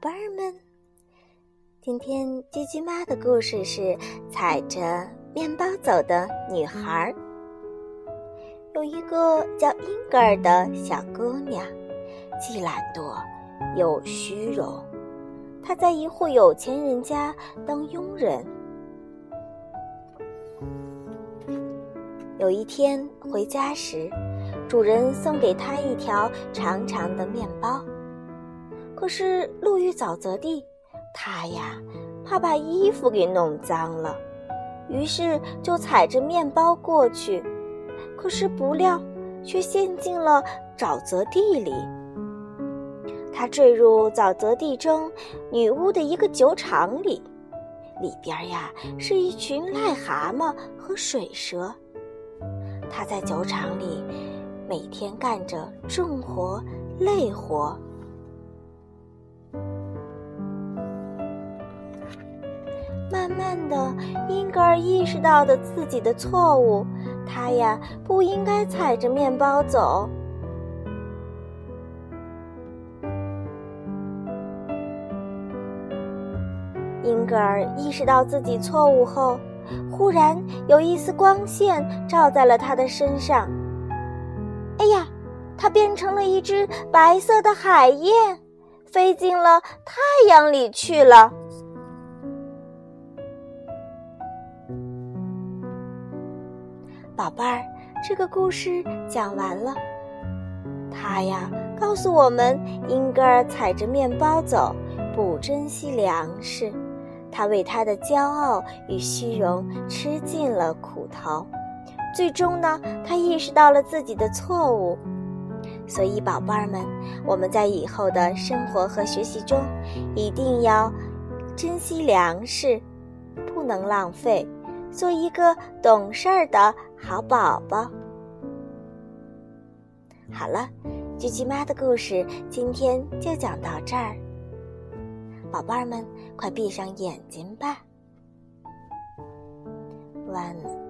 宝贝儿们，今天鸡鸡妈的故事是踩着面包走的女孩。有一个叫英格尔的小姑娘，既懒惰又虚荣。她在一户有钱人家当佣人。有一天回家时，主人送给她一条长长的面包。可是路遇沼泽地，他呀怕把衣服给弄脏了，于是就踩着面包过去。可是不料却陷进了沼泽地里。他坠入沼泽地中女巫的一个酒厂里，里边呀是一群癞蛤蟆和水蛇。他在酒厂里每天干着重活累活。慢慢的，英格尔意识到的自己的错误，他呀不应该踩着面包走。英格尔意识到自己错误后。忽然有一丝光线照在了他的身上。哎呀，他变成了一只白色的海燕，飞进了太阳里去了。宝贝儿，这个故事讲完了。他呀，告诉我们，英格尔踩着面包走，不珍惜粮食。他为他的骄傲与虚荣吃尽了苦头，最终呢，他意识到了自己的错误。所以，宝贝儿们，我们在以后的生活和学习中，一定要珍惜粮食，不能浪费，做一个懂事儿的好宝宝。好了，菊菊妈的故事今天就讲到这儿。宝贝儿们，快闭上眼睛吧，晚安。